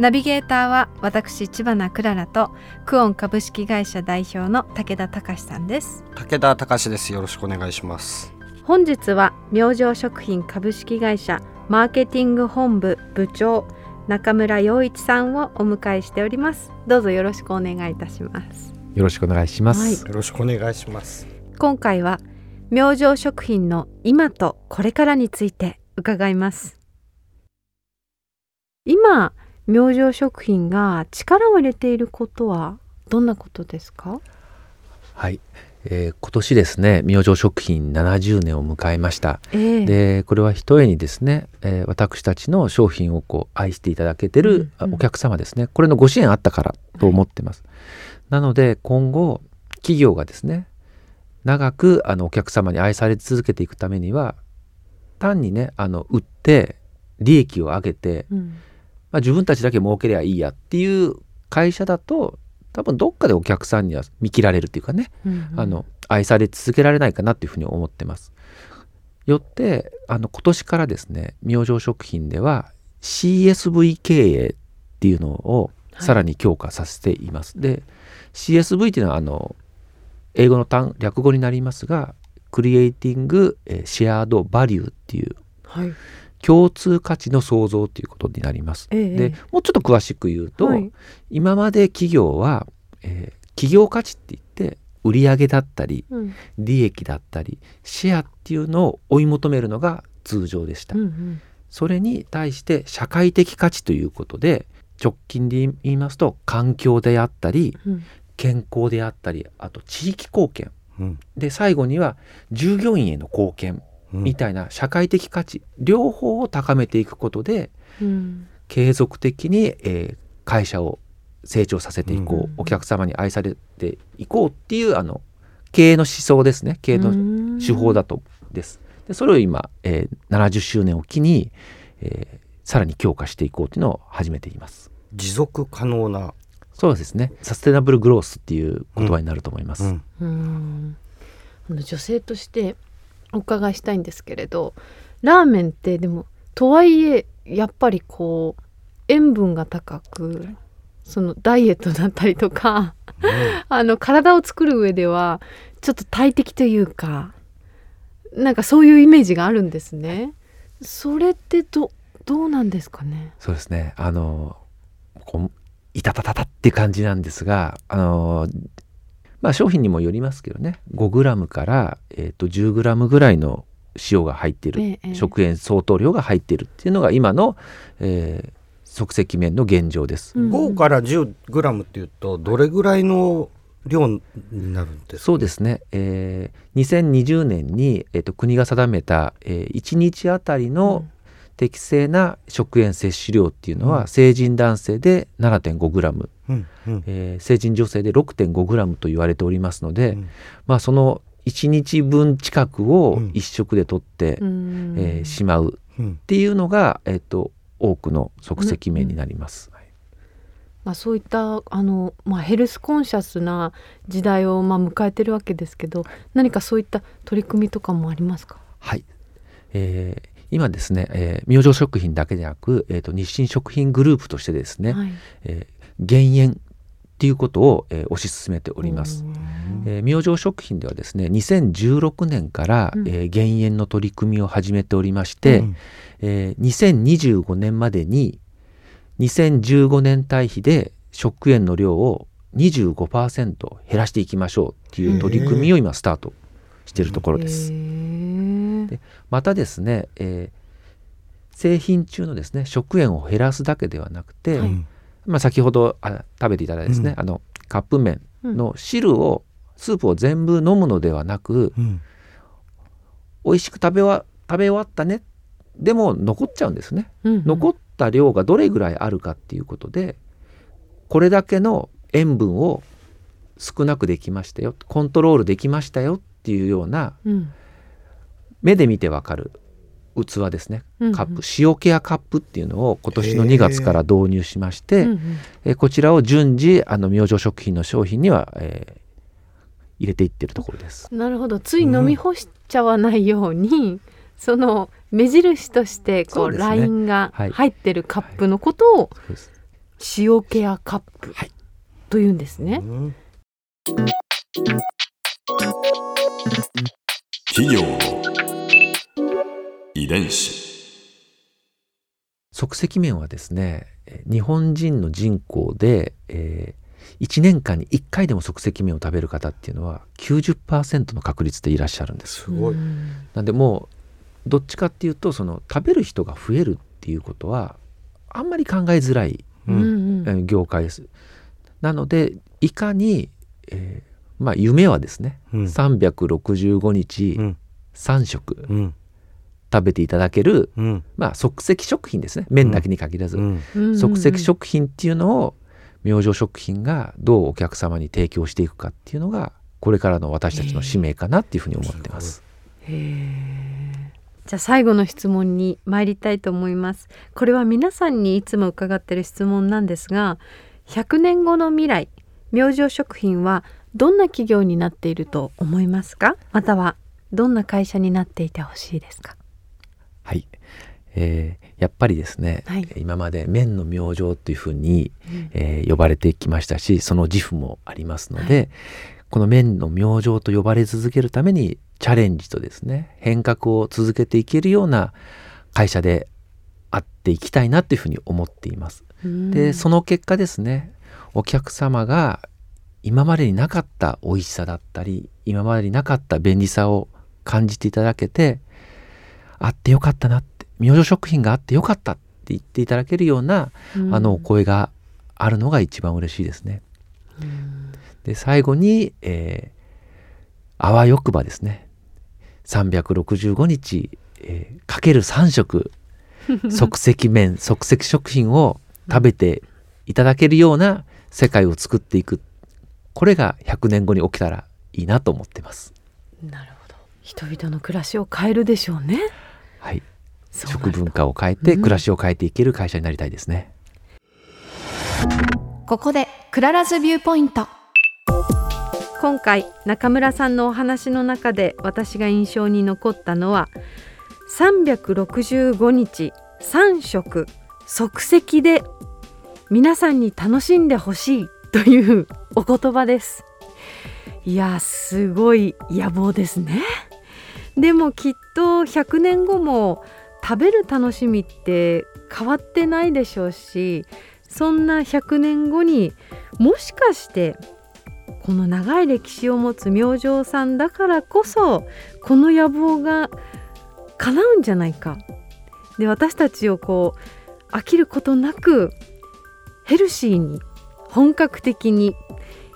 ナビゲーターは私千葉なクララとクオン株式会社代表の武田隆さんです。武田隆です。よろしくお願いします。本日は明星食品株式会社マーケティング本部部長中村洋一さんをお迎えしております。どうぞよろしくお願いいたします。よろしくお願いします。はい。よろしくお願いします。今回は明星食品の今とこれからについて伺います。今明星食品が力を入れていることはどんなことですか？はい、えー今年ですね、明星食品70年を迎えました。ええ。で、これはひとえにですね、えー私たちの商品をこう愛していただけてるうんうん。お客様ですね、これのご支援あったからと思ってます。なので今後企業がですね、長くあのお客様に愛され続けていくためには単にねあの売って利益を上げてうんまあ、自分たちだけ儲けりゃいいやっていう会社だと多分どっかでお客さんには見切られるっていうかね、うんあの愛され続けられないかなっていうふうに思ってます。よってあの今年からですね明星食品では CSV 経営っていうのをはいさらに強化させています。で CSV っていうのはあの英語の単略語になりますがクリエイティングシェアードバリューっていうはい共通価値の創造ということになります。ええでもうちょっと詳しく言うと、はい。今まで企業は、えー企業価値って言って売上だったりうん。利益だったりシェアっていうのを追い求めるのが通常でした。うんうん。それに対して社会的価値ということで直近で言いますと環境であったりうん。健康であったりあと地域貢献。うん。で最後には従業員への貢献。うんみたいな社会的価値両方を高めていくことでうん継続的に、えー会社を成長させていこう、うん。お客様に愛されていこうっていうあの経営の思想ですね。経営の手法だとです。でそれを今、えー70周年を機に、えーさらに強化していこうっていうのを始めています。持続可能な、そうですね。サステナブルグロースっていう言葉になると思います。うん。うん。女性としてお伺いしたいんですけれどラーメンってでもとはいえやっぱりこう塩分が高くそのダイエットだったりとかあの体を作る上ではちょっと大敵というかなんかそういうイメージがあるんですね。それってどどうなんですかね？そうですねあのこういたたたたって感じなんですがあのまあ商品にもよりますけどね。5g から、えー、と 10g ぐらいの塩が入っている、ええ食塩相当量が入っているっていうのが今の、えー即席麺の現状です。うん。5から10グラムっていうとどれぐらいの量になるんですか？そうですね、えー2020年に、えー、と国が定めた、えー1日あたりの適正な食塩摂取量っていうのは、うん。成人男性で 7.5g、うんうん。えー成人女性で 6.5g と言われておりますので、うん。まあその1日分近くをうん。1食で取って、うん。えーしまううん。っていうのが、えー、と多くの即席麺になります。はい。まあ、そういったあの、まあ、ヘルスコンシャスな時代をまあ迎えてるわけですけど何かそういった取り組みとかもありますか？はい、えー今ですね、えー明星食品だけでなく、えー、と日清食品グループとしてですね、はい、えー減塩っていうことを、えー推し進めております。えー明星食品ではですね2016年から、うん。えー減塩の取り組みを始めておりまして、うん。えー2025年までに2015年対比で食塩の量を25%減らしていきましょうっていう取り組みを今スタートしているところです。でまたですね、えー製品中のですね食塩を減らすだけではなくて、はいまあ、先ほどあ食べていただいたですね、うん。あのカップ麺の汁を、スープを全部飲むのではなくうん。美味しく食べわ食べ終わったねでも残っちゃうんですね。うんうん。残っった量がどれぐらいあるかっていうことでこれだけの塩分を少なくできましたよコントロールできましたよっていうようなうん。目で見てわかる器ですね。うんうん。カップ。塩ケアカップっていうのを今年のへー。2月から導入しまして、うんうん。えーこちらを順次あの明星食品の商品には、えー入れていってるところです。なるほど。つい飲み干しちゃわないように、その目印としてこそうね。ラインがはい。入ってるカップのことをそうです塩ケアカップはい。というんですね。うん。企業の遺伝子。即席麺はですねえー日本人の人口で、え1年間に1回でも即席麺を食べる方っていうのは90%の確率でいらっしゃるんです。すごい。うんなんでもうどっちかっていうとその食べる人が増えるっていうことはあんまり考えづらい、ううん業界です。なのでいかに、えーまあ夢はですね、うん。365日うん。3食。うん食べていただける、うん。まあ、即席食品ですね。麺だけに限らず、うん。うん。即席食品っていうのを明星食品がどうお客様に提供していくかっていうのがこれからの私たちの使命かなっていうふうに思ってます。へえじゃあ最後の質問に参りたいと思います。これは皆さんにいつも伺ってる質問なんですが100年後の未来明星食品はどんな企業になっていると思いますか？またはどんな会社になっていてほしいですか？はい、えーやっぱりですね、はい。今まで麺の明星っていうふうに、えー呼ばれてきましたしその自負もありますので、この麺の明星と呼ばれ続けるためにチャレンジとですね変革を続けていけるような会社であっていきたいなっていうふうに思っています。でその結果ですねお客様が今までになかった美味しさだったり今までになかった便利さを感じていただけてあってよかったなって明星食品があってよかったって言っていただけるような、うん。あのお声があるのが一番嬉しいですね。うん。で最後に、えーあわよくばですね365日、えーかける3食 即席麺即席食品を食べていただけるような世界を作っていく。これが100年後に起きたらいいなと思ってます。なるほど。人々の暮らしを変えるでしょうねはい、食文化を変えてうん。暮らしを変えていける会社になりたいですね。ここで Clara's viewpoint。今回中村さんのお話の中で私が印象に残ったのは365日3食即席で皆さんに楽しんでほしいというお言葉です。いやすごい野望ですねでもきっと100年後も食べる楽しみって変わってないでしょうしそんな100年後にもしかしてこの長い歴史を持つ明星さんだからこそこの野望が叶うんじゃないかで私たちをこう飽きることなくヘルシーに本格的に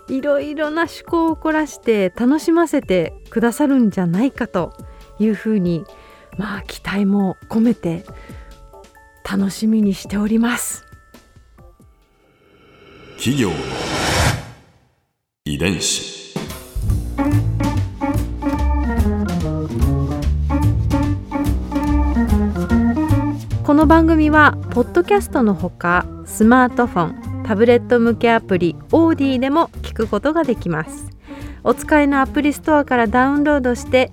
いろいろな趣向を凝らして楽しませてくださるんじゃないかというふうにまあ期待も込めて楽しみにしております。企業の遺伝子この番組はポッドキャストのほかスマートフォンタブレット向けアプリオーディでも聞くことができますお使いのアプリストアからダウンロードして